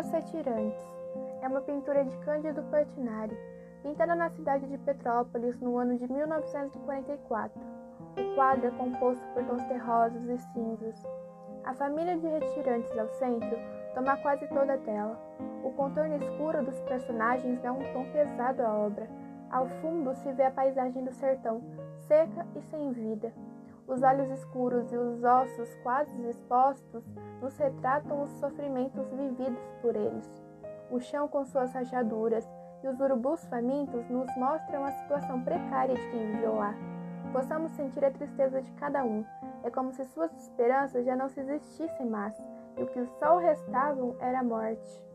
Os Retirantes é uma pintura de Cândido Portinari, pintada na cidade de Petrópolis no ano de 1944. O quadro é composto por tons terrosos e cinzas. A família de retirantes ao centro toma quase toda a tela. O contorno escuro dos personagens dá um tom pesado à obra. Ao fundo se vê a paisagem do sertão, seca e sem vida. Os olhos escuros e os ossos quase expostos nos retratam os sofrimentos vividos por eles. O chão com suas rachaduras e os urubus famintos nos mostram a situação precária de quem viveu lá. Possamos sentir a tristeza de cada um. É como se suas esperanças já não se existissem mais, e o que só restavam era a morte.